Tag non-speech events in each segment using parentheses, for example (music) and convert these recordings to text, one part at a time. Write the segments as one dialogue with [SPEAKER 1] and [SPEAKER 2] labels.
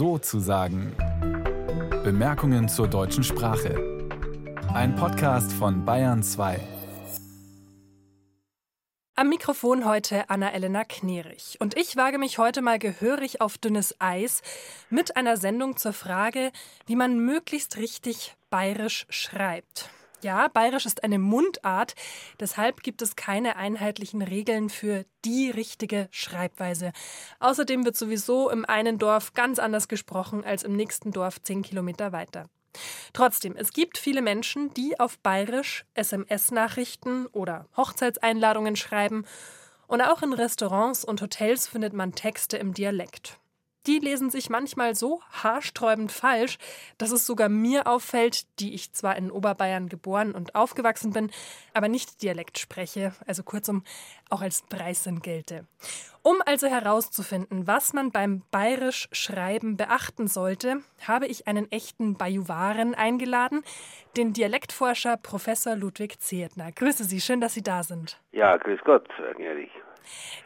[SPEAKER 1] so zu sagen. Bemerkungen zur deutschen Sprache. Ein Podcast von Bayern 2.
[SPEAKER 2] Am Mikrofon heute Anna-Elena Knerich. Und ich wage mich heute mal gehörig auf dünnes Eis mit einer Sendung zur Frage, wie man möglichst richtig bayerisch schreibt. Ja, bayerisch ist eine Mundart, deshalb gibt es keine einheitlichen Regeln für die richtige Schreibweise. Außerdem wird sowieso im einen Dorf ganz anders gesprochen als im nächsten Dorf zehn Kilometer weiter. Trotzdem, es gibt viele Menschen, die auf bayerisch SMS-Nachrichten oder Hochzeitseinladungen schreiben und auch in Restaurants und Hotels findet man Texte im Dialekt. Die lesen sich manchmal so haarsträubend falsch, dass es sogar mir auffällt, die ich zwar in Oberbayern geboren und aufgewachsen bin, aber nicht Dialekt spreche, also kurzum auch als Preisin gelte. Um also herauszufinden, was man beim bayerisch Schreiben beachten sollte, habe ich einen echten Bajuwaren eingeladen, den Dialektforscher Professor Ludwig Zehetner. Grüße Sie, schön, dass Sie da sind.
[SPEAKER 3] Ja, grüß Gott, Herr.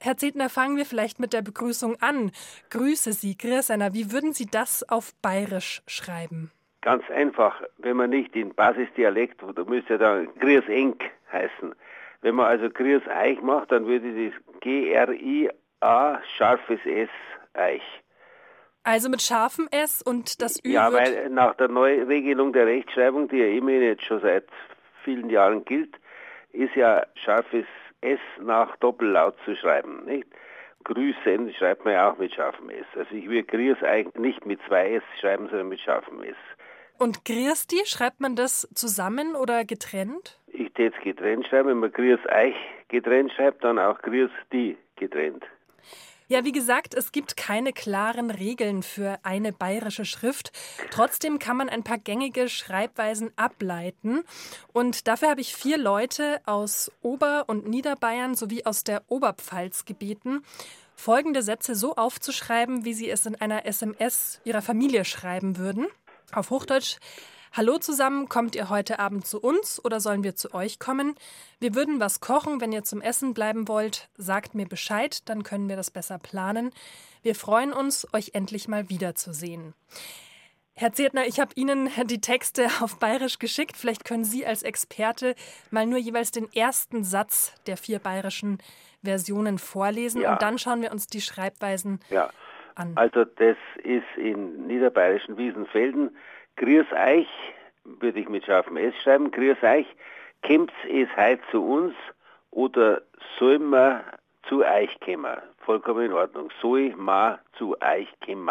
[SPEAKER 2] Herr Zetner, fangen wir vielleicht mit der Begrüßung an. Grüße Sie, Grierseiner. Wie würden Sie das auf Bayerisch schreiben?
[SPEAKER 3] Ganz einfach, wenn man nicht in Basisdialekt, da müsste ja dann Griers Enk heißen. Wenn man also Griers Eich macht, dann würde das G-R-I-A scharfes S Eich.
[SPEAKER 2] Also mit scharfem S und das Ü
[SPEAKER 3] Ja, weil nach der Neuregelung der Rechtschreibung, die ja immerhin jetzt schon seit vielen Jahren gilt, ist ja scharfes S nach Doppellaut zu schreiben. Nicht? Grüßen schreibt man ja auch mit scharfem S. Also ich würde Griers eigentlich nicht mit zwei S schreiben, sondern mit scharfem S.
[SPEAKER 2] Und Griersti, schreibt man das zusammen oder getrennt?
[SPEAKER 3] Ich täte es getrennt schreiben. Wenn man Griers Eich getrennt schreibt, dann auch Griers die getrennt.
[SPEAKER 2] Ja, wie gesagt, es gibt keine klaren Regeln für eine bayerische Schrift. Trotzdem kann man ein paar gängige Schreibweisen ableiten. Und dafür habe ich vier Leute aus Ober- und Niederbayern sowie aus der Oberpfalz gebeten, folgende Sätze so aufzuschreiben, wie sie es in einer SMS ihrer Familie schreiben würden. Auf Hochdeutsch. Hallo zusammen, kommt ihr heute Abend zu uns oder sollen wir zu euch kommen? Wir würden was kochen, wenn ihr zum Essen bleiben wollt. Sagt mir Bescheid, dann können wir das besser planen. Wir freuen uns, euch endlich mal wiederzusehen. Herr Zedner, ich habe Ihnen (laughs) die Texte auf Bayerisch geschickt. Vielleicht können Sie als Experte mal nur jeweils den ersten Satz der vier bayerischen Versionen vorlesen
[SPEAKER 3] Ja.
[SPEAKER 2] und dann schauen wir uns die Schreibweisen
[SPEAKER 3] Ja.
[SPEAKER 2] an.
[SPEAKER 3] Also das ist in niederbayerischen Wiesenfelden. Griers Eich würde ich mit scharfem S schreiben. Griers Eich, kommt's es heut zu uns oder soll man zu euch kommen? Vollkommen in Ordnung. Soll man zu euch kommen?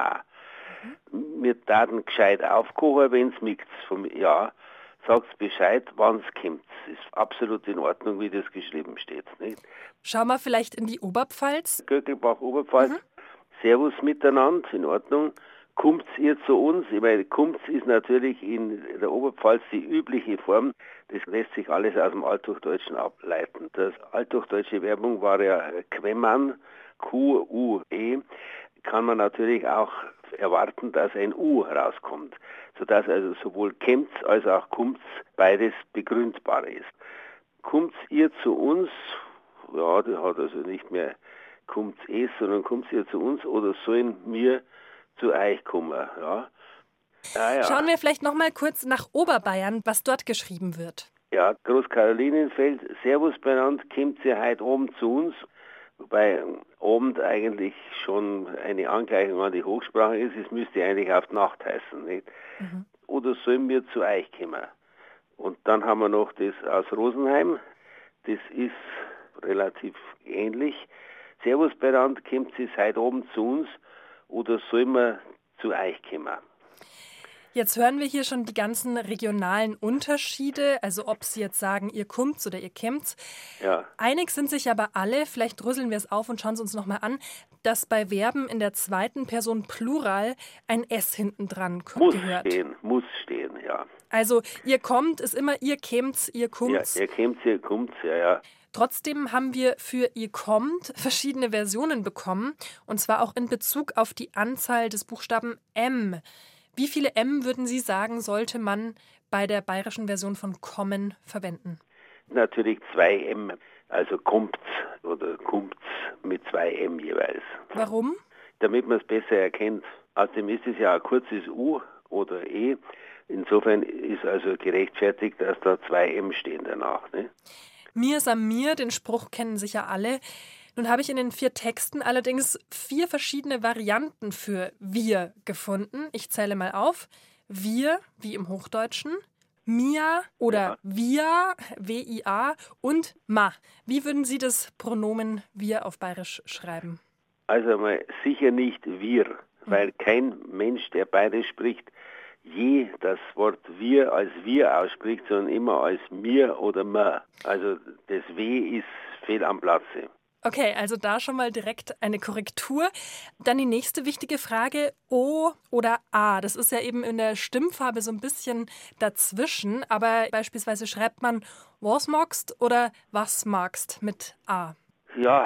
[SPEAKER 3] Wir taten gescheit aufkochen, wenn's mixt vom Ja. Sagt's Bescheid, wann's kommt. Ist absolut in Ordnung, wie das geschrieben steht. Nicht?
[SPEAKER 2] Schauen wir vielleicht in die Oberpfalz.
[SPEAKER 3] Göckelbach, Oberpfalz. Servus miteinander, in Ordnung. Kommt's ihr zu uns? Ich meine, kommt's ist natürlich in der Oberpfalz die übliche Form. Das lässt sich alles aus dem Althochdeutschen ableiten. Das althochdeutsche Werbung war ja Quemman, Q-U-E. Kann man natürlich auch erwarten, dass ein U rauskommt, sodass also sowohl kämmt's als auch kommt's beides begründbar ist. Kommt's ihr zu uns? Ja, der hat also nicht mehr kommt's es, sondern kommt's ihr zu uns oder sollen wir zu euch kommen? Ja. Ja, ja.
[SPEAKER 2] Schauen wir vielleicht noch mal kurz nach Oberbayern, was dort geschrieben wird.
[SPEAKER 3] Ja, Großkarolinenfeld, Servus beieinander, kommt ihr heute oben zu uns? Wobei Abend eigentlich schon eine Angleichung an die Hochsprache ist, es müsste eigentlich auf Nacht heißen, nicht? Oder sollen wir zu euch kommen? Und dann haben wir noch das aus Rosenheim, das ist relativ ähnlich. Servus beieinander, kommt ihr heute oben zu uns? Oder sollen wir zu euch kommen?
[SPEAKER 2] Jetzt hören wir hier schon die ganzen regionalen Unterschiede, also ob Sie jetzt sagen, ihr kommt's oder ihr kämmt's.
[SPEAKER 3] Ja.
[SPEAKER 2] Einig sind sich aber alle, vielleicht rüsseln wir es auf und schauen es uns nochmal an, dass bei Verben in der zweiten Person Plural ein S hinten dran
[SPEAKER 3] Muss
[SPEAKER 2] gehört.
[SPEAKER 3] stehen, muss stehen, ja.
[SPEAKER 2] Also ihr kommt ist immer ihr kämmt's, ihr
[SPEAKER 3] Ja,
[SPEAKER 2] kommt's.
[SPEAKER 3] ihr kommt, ihr kommt, ja, ja.
[SPEAKER 2] Trotzdem haben wir für ihr kommt verschiedene Versionen bekommen und zwar auch in Bezug auf die Anzahl des Buchstaben M. Wie viele M würden Sie sagen, sollte man bei der bayerischen Version von kommen verwenden?
[SPEAKER 3] Natürlich zwei M, also kommt's oder kommt's mit zwei M jeweils.
[SPEAKER 2] Warum?
[SPEAKER 3] Damit man es besser erkennt. Außerdem ist es ja ein kurzes U oder E. Insofern ist also gerechtfertigt, dass da zwei M stehen danach. Ne?
[SPEAKER 2] Mir ist am mir, den Spruch kennen sicher alle. Nun habe ich in den vier Texten allerdings vier verschiedene Varianten für wir gefunden. Ich zähle mal auf. Wir, wie im Hochdeutschen, Mia oder ja. wir, W-I-A und ma. Wie würden Sie das Pronomen wir auf Bayerisch schreiben?
[SPEAKER 3] Also mal sicher nicht wir, hm. weil kein Mensch, der Bayerisch spricht, je das Wort wir als wir ausspricht, sondern immer als mir oder ma. Also das W ist fehl am Platze.
[SPEAKER 2] Okay, also da schon mal direkt eine Korrektur. Dann die nächste wichtige Frage, O oder A. Das ist ja eben in der Stimmfarbe so ein bisschen dazwischen, aber beispielsweise schreibt man was magst oder was magst mit A.
[SPEAKER 3] Ja,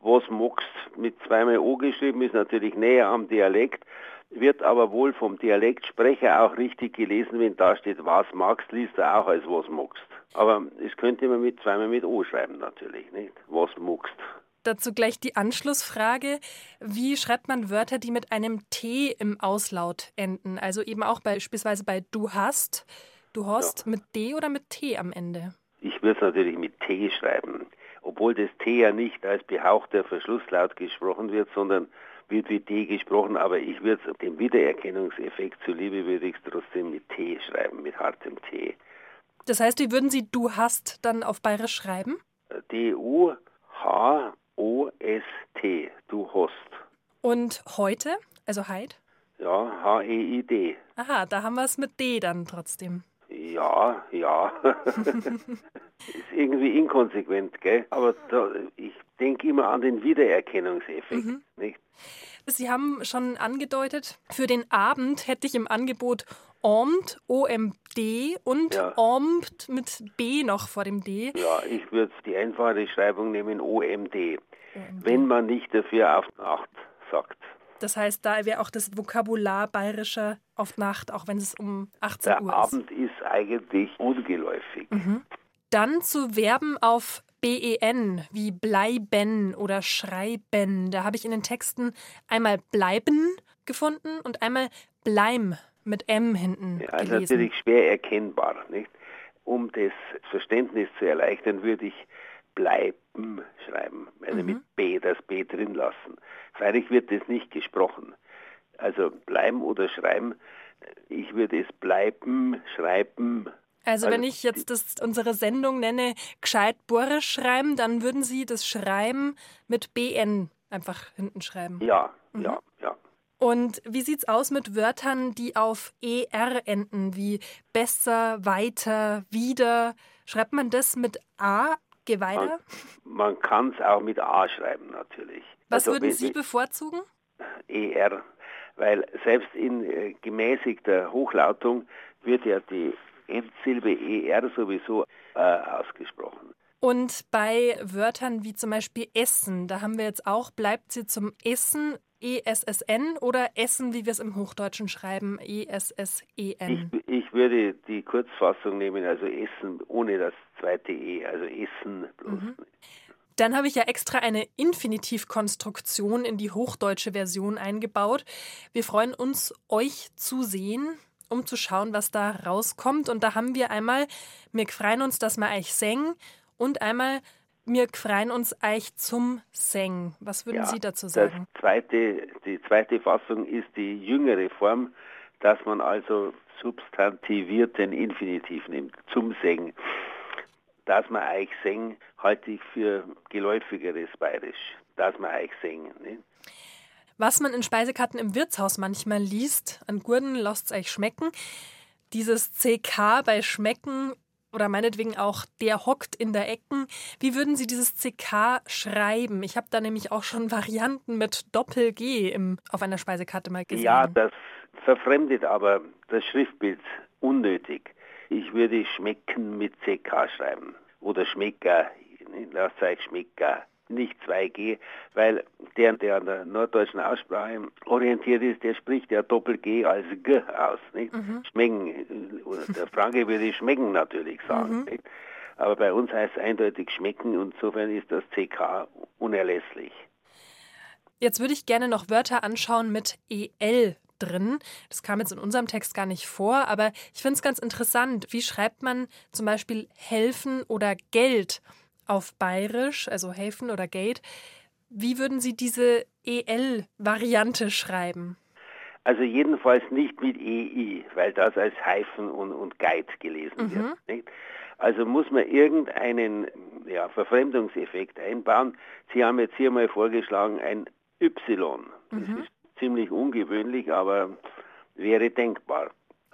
[SPEAKER 3] was magst mit zweimal O geschrieben ist natürlich näher am Dialekt, wird aber wohl vom Dialektsprecher auch richtig gelesen, wenn da steht was magst, liest er auch als was magst. Aber es könnte man mit zweimal mit O schreiben natürlich, nicht? Was muckst.
[SPEAKER 2] Dazu gleich die Anschlussfrage. Wie schreibt man Wörter, die mit einem T im Auslaut enden? Also eben auch beispielsweise bei du hast, du hast ja. mit D oder mit T am Ende?
[SPEAKER 3] Ich würde es natürlich mit T schreiben. Obwohl das T ja nicht als behauchter Verschlusslaut gesprochen wird, sondern wird wie D gesprochen, aber ich würde es dem Wiedererkennungseffekt zuliebe würde ich es trotzdem mit T schreiben, mit hartem T.
[SPEAKER 2] Das heißt, wie würden Sie du hast dann auf Bayerisch schreiben?
[SPEAKER 3] D-U-H-O-S-T, du hast.
[SPEAKER 2] Und heute, also Heid?
[SPEAKER 3] Ja, H-E-I-D.
[SPEAKER 2] Aha, da haben wir es mit D dann trotzdem.
[SPEAKER 3] Ja, ja. (laughs) ist irgendwie inkonsequent, gell? Aber da, ich denke immer an den Wiedererkennungseffekt, mhm. nicht?
[SPEAKER 2] Sie haben schon angedeutet, für den Abend hätte ich im Angebot OMD, OMD und ja. OMD mit B noch vor dem D.
[SPEAKER 3] Ja, ich würde die einfache Schreibung nehmen OMD, OMD, wenn man nicht dafür auf Nacht sagt.
[SPEAKER 2] Das heißt, da wäre auch das Vokabular bayerischer auf Nacht, auch wenn es um 18
[SPEAKER 3] Der
[SPEAKER 2] Uhr
[SPEAKER 3] ist. Der Abend ist eigentlich ungeläufig. Mhm.
[SPEAKER 2] Dann zu Verben auf BEN, wie bleiben oder schreiben. Da habe ich in den Texten einmal bleiben gefunden und einmal bleim mit M hinten. Ja,
[SPEAKER 3] also gelesen. natürlich schwer erkennbar. Nicht? Um das Verständnis zu erleichtern, würde ich bleiben schreiben, also mhm. mit B, das B drin lassen. Freilich wird das nicht gesprochen. Also bleiben oder schreiben, ich würde es bleiben, schreiben.
[SPEAKER 2] Also, also wenn ich jetzt das, unsere Sendung nenne, gescheit Borisch schreiben, dann würden Sie das Schreiben mit BN einfach hinten schreiben.
[SPEAKER 3] Ja, mhm. ja, ja.
[SPEAKER 2] Und wie sieht's aus mit Wörtern, die auf ER enden, wie besser, weiter, wieder? Schreibt man das mit A? Geh weiter?
[SPEAKER 3] Man, man kann es auch mit A schreiben, natürlich.
[SPEAKER 2] Was also, würden Sie bevorzugen?
[SPEAKER 3] ER, weil selbst in äh, gemäßigter Hochlautung wird ja die Endsilbe ER sowieso äh, ausgesprochen.
[SPEAKER 2] Und bei Wörtern wie zum Beispiel Essen, da haben wir jetzt auch, bleibt sie zum Essen E-S-S-N oder Essen, wie wir es im Hochdeutschen schreiben, E-S-S-E-N?
[SPEAKER 3] Ich, ich, würde die Kurzfassung nehmen, also Essen ohne das zweite E, also Essen bloß. Mhm.
[SPEAKER 2] Dann habe ich ja extra eine Infinitivkonstruktion in die hochdeutsche Version eingebaut. Wir freuen uns, euch zu sehen, um zu schauen, was da rauskommt. Und da haben wir einmal, wir freuen uns, dass wir euch singen und einmal wir freuen uns euch zum Seng. Was würden ja, Sie dazu sagen?
[SPEAKER 3] Zweite, die zweite Fassung ist die jüngere Form, dass man also substantivierten Infinitiv nimmt, zum Seng. Dass man euch seng, halte ich für geläufigeres Bayerisch. Dass man euch seng. Ne?
[SPEAKER 2] Was man in Speisekarten im Wirtshaus manchmal liest, an Gurden es euch schmecken. Dieses CK bei Schmecken oder meinetwegen auch der hockt in der Ecken. Wie würden Sie dieses CK schreiben? Ich habe da nämlich auch schon Varianten mit Doppel-G im, auf einer Speisekarte mal gesehen.
[SPEAKER 3] Ja, das verfremdet aber das Schriftbild unnötig. Ich würde schmecken mit CK schreiben oder Schmecker, lasst euch Schmecker nicht 2G, weil der, der an der norddeutschen Aussprache orientiert ist, der spricht ja Doppel-G als G aus. Nicht? Mhm. Schmecken, der Franke würde schmecken natürlich sagen. Mhm. Aber bei uns heißt es eindeutig schmecken und insofern ist das CK unerlässlich.
[SPEAKER 2] Jetzt würde ich gerne noch Wörter anschauen mit EL drin. Das kam jetzt in unserem Text gar nicht vor, aber ich finde es ganz interessant. Wie schreibt man zum Beispiel helfen oder Geld auf Bayerisch, also helfen oder Geld? Wie würden Sie diese EL-Variante schreiben?
[SPEAKER 3] Also jedenfalls nicht mit EI, weil das als Hyphen und, und Guide gelesen mhm. wird. Nicht? Also muss man irgendeinen ja, Verfremdungseffekt einbauen. Sie haben jetzt hier mal vorgeschlagen ein Y. Das mhm. ist ziemlich ungewöhnlich, aber wäre denkbar.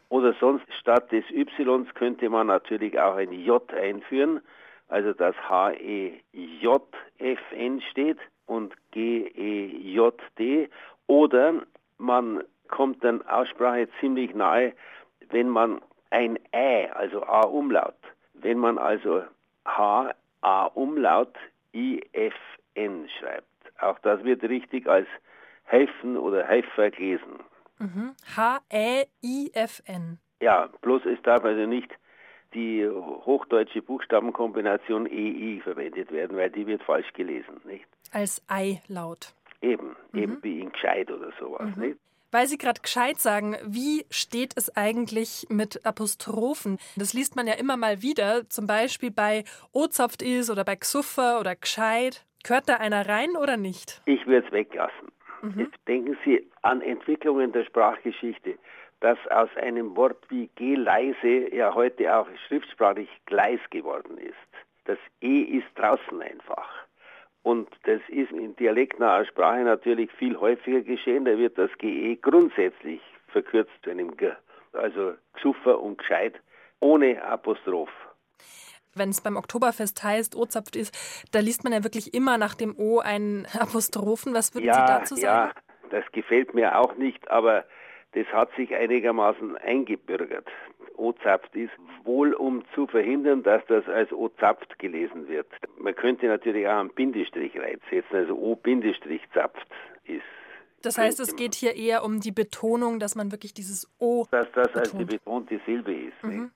[SPEAKER 3] Oder sonst statt des Y könnte man natürlich auch ein J einführen, also das H-E-J-F-N steht und G-E-J-D. Oder man kommt dann Aussprache ziemlich nahe, wenn man ein Ä, also A-Umlaut, wenn man also H-A-Umlaut I-F-N schreibt. Auch das wird richtig als helfen oder helfer gelesen.
[SPEAKER 2] Mhm. H-E-I-F-N.
[SPEAKER 3] Ja, bloß es darf also nicht die hochdeutsche Buchstabenkombination EI verwendet werden, weil die wird falsch gelesen, nicht?
[SPEAKER 2] Als Ei-Laut.
[SPEAKER 3] Eben, mhm. eben wie in gescheit oder sowas, mhm. nicht?
[SPEAKER 2] Weil Sie gerade gescheit sagen, wie steht es eigentlich mit Apostrophen? Das liest man ja immer mal wieder, zum Beispiel bei Ozapft is oder bei Xuffer oder gescheit. Gehört da einer rein oder nicht?
[SPEAKER 3] Ich würde es weglassen. Mhm. Jetzt denken Sie an Entwicklungen der Sprachgeschichte, dass aus einem Wort wie G leise ja heute auch schriftsprachlich Gleis geworden ist. Das E ist draußen einfach. Und das ist in dialektnaher Sprache natürlich viel häufiger geschehen. Da wird das GE grundsätzlich verkürzt zu einem G. Also Gschuffer und Gescheit ohne Apostroph
[SPEAKER 2] wenn es beim Oktoberfest heißt, O-Zapft ist, da liest man ja wirklich immer nach dem O einen Apostrophen. Was würden
[SPEAKER 3] ja,
[SPEAKER 2] Sie dazu sagen?
[SPEAKER 3] Ja, das gefällt mir auch nicht, aber das hat sich einigermaßen eingebürgert. O-Zapft ist, wohl um zu verhindern, dass das als O-Zapft gelesen wird. Man könnte natürlich auch einen Bindestrich reinsetzen, also O-Zapft ist
[SPEAKER 2] das heißt, es geht hier eher um die Betonung, dass man wirklich dieses O.
[SPEAKER 3] Dass das als die betonte Silbe ist. Mhm.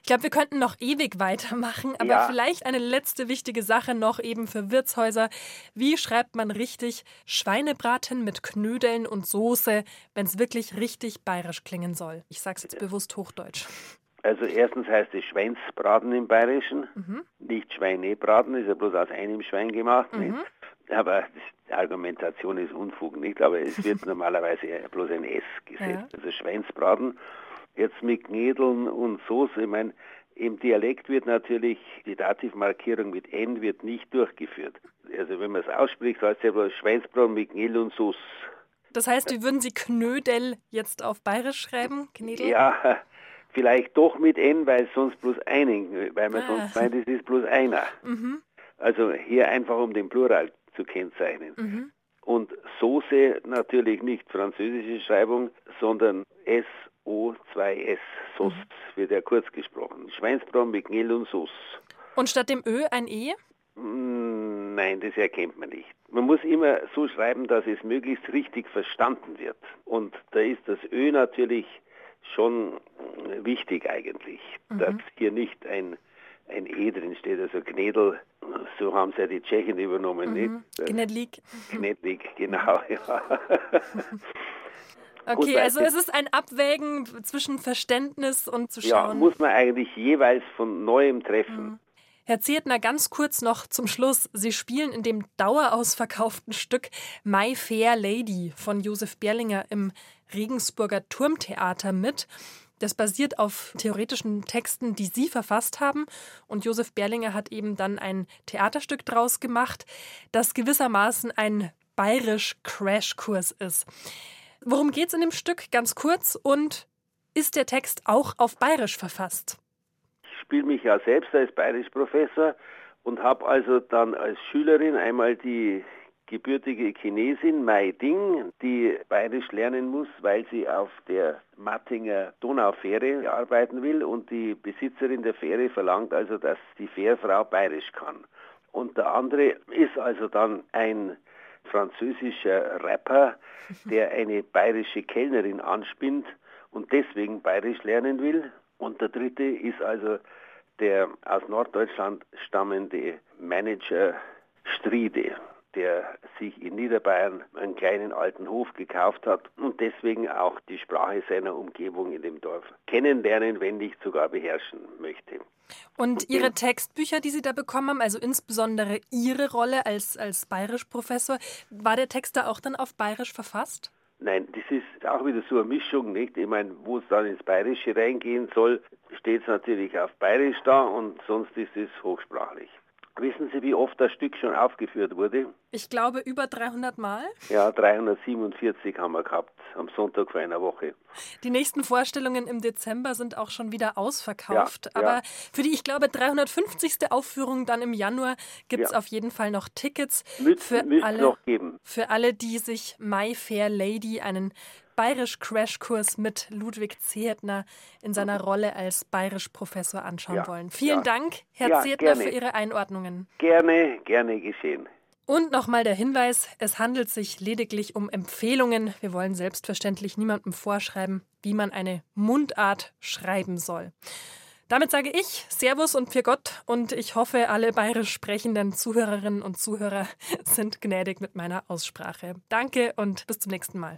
[SPEAKER 2] Ich glaube, wir könnten noch ewig weitermachen, aber ja. vielleicht eine letzte wichtige Sache noch eben für Wirtshäuser. Wie schreibt man richtig Schweinebraten mit Knödeln und Soße, wenn es wirklich richtig bayerisch klingen soll? Ich sage es jetzt bewusst Hochdeutsch.
[SPEAKER 3] Also erstens heißt es Schweinsbraten im Bayerischen, mhm. nicht Schweinebraten, ist ja bloß aus einem Schwein gemacht. Mhm. Aber die Argumentation ist Unfug, nicht? Aber es wird (laughs) normalerweise bloß ein S gesetzt. Ja. Also Schweinsbraten, jetzt mit Knädeln und Soße. Ich meine, im Dialekt wird natürlich die Dativmarkierung mit N wird nicht durchgeführt. Also wenn man es ausspricht, heißt es ja bloß Schweinsbraten mit Knädel und Sauce.
[SPEAKER 2] Das heißt, wie würden Sie Knödel jetzt auf Bayerisch schreiben?
[SPEAKER 3] Knädel? Ja, vielleicht doch mit N, weil sonst bloß einen, weil man ah. sonst meint, es ist bloß einer. Mhm. Also hier einfach um den Plural zu kennzeichnen. Mhm. Und Soße natürlich nicht französische Schreibung, sondern S-O-2-S. Sauce mhm. wird ja kurz gesprochen. Schweinsbraten mit Gnil und Sauce.
[SPEAKER 2] Und statt dem Ö ein E?
[SPEAKER 3] Mm, nein, das erkennt man nicht. Man muss immer so schreiben, dass es möglichst richtig verstanden wird. Und da ist das Ö natürlich schon wichtig eigentlich, mhm. dass hier nicht ein ein E drin steht, also Gnädel, so haben sie ja die Tschechen übernommen, mhm.
[SPEAKER 2] nicht? Gnedlik.
[SPEAKER 3] Gnedlik, genau, ja. (laughs)
[SPEAKER 2] Okay, Gut, also es ist ein Abwägen zwischen Verständnis und zu schauen.
[SPEAKER 3] Ja, muss man eigentlich jeweils von neuem treffen. Mhm.
[SPEAKER 2] Herr Ziertner, ganz kurz noch zum Schluss. Sie spielen in dem dauerausverkauften Stück My Fair Lady von Josef Berlinger im Regensburger Turmtheater mit. Das basiert auf theoretischen Texten, die Sie verfasst haben. Und Josef Berlinger hat eben dann ein Theaterstück draus gemacht, das gewissermaßen ein bayerisch Crashkurs ist. Worum geht es in dem Stück? Ganz kurz. Und ist der Text auch auf bayerisch verfasst?
[SPEAKER 3] Ich spiele mich ja selbst als bayerisch Professor und habe also dann als Schülerin einmal die gebürtige Chinesin Mai Ding, die bayerisch lernen muss, weil sie auf der Mattinger Donaufähre arbeiten will und die Besitzerin der Fähre verlangt also, dass die Fährfrau bayerisch kann. Und der andere ist also dann ein französischer Rapper, der eine bayerische Kellnerin anspinnt und deswegen bayerisch lernen will. Und der dritte ist also der aus Norddeutschland stammende Manager Striede der sich in Niederbayern einen kleinen alten Hof gekauft hat und deswegen auch die Sprache seiner Umgebung in dem Dorf kennenlernen, wenn nicht sogar beherrschen möchte.
[SPEAKER 2] Und Ihre Textbücher, die Sie da bekommen haben, also insbesondere Ihre Rolle als, als Bayerisch-Professor, war der Text da auch dann auf Bayerisch verfasst?
[SPEAKER 3] Nein, das ist auch wieder so eine Mischung, nicht? Ich meine, wo es dann ins Bayerische reingehen soll, steht es natürlich auf Bayerisch da und sonst ist es hochsprachlich. Wissen Sie, wie oft das Stück schon aufgeführt wurde?
[SPEAKER 2] Ich glaube über 300 Mal.
[SPEAKER 3] Ja, 347 haben wir gehabt am Sonntag vor einer Woche.
[SPEAKER 2] Die nächsten Vorstellungen im Dezember sind auch schon wieder ausverkauft.
[SPEAKER 3] Ja,
[SPEAKER 2] aber
[SPEAKER 3] ja.
[SPEAKER 2] für die, ich glaube, 350. Aufführung dann im Januar gibt es
[SPEAKER 3] Ja.
[SPEAKER 2] auf jeden Fall noch Tickets
[SPEAKER 3] Müsst,
[SPEAKER 2] für alle.
[SPEAKER 3] noch geben.
[SPEAKER 2] Für alle, die sich My Fair Lady, einen Bayerisch-Crashkurs mit Ludwig Zehetner in seiner Rolle als Bayerisch-Professor anschauen wollen. Vielen. Dank, Herr
[SPEAKER 3] Ja,
[SPEAKER 2] Zehetner,
[SPEAKER 3] gerne.
[SPEAKER 2] für Ihre Einordnungen.
[SPEAKER 3] Gerne, gerne geschehen.
[SPEAKER 2] Und nochmal der Hinweis, es handelt sich lediglich um Empfehlungen. Wir wollen selbstverständlich niemandem vorschreiben, wie man eine Mundart schreiben soll. Damit sage ich Servus und Pfiat Gott und ich hoffe, alle bayerisch sprechenden Zuhörerinnen und Zuhörer (laughs) sind gnädig mit meiner Aussprache. Danke und bis zum nächsten Mal.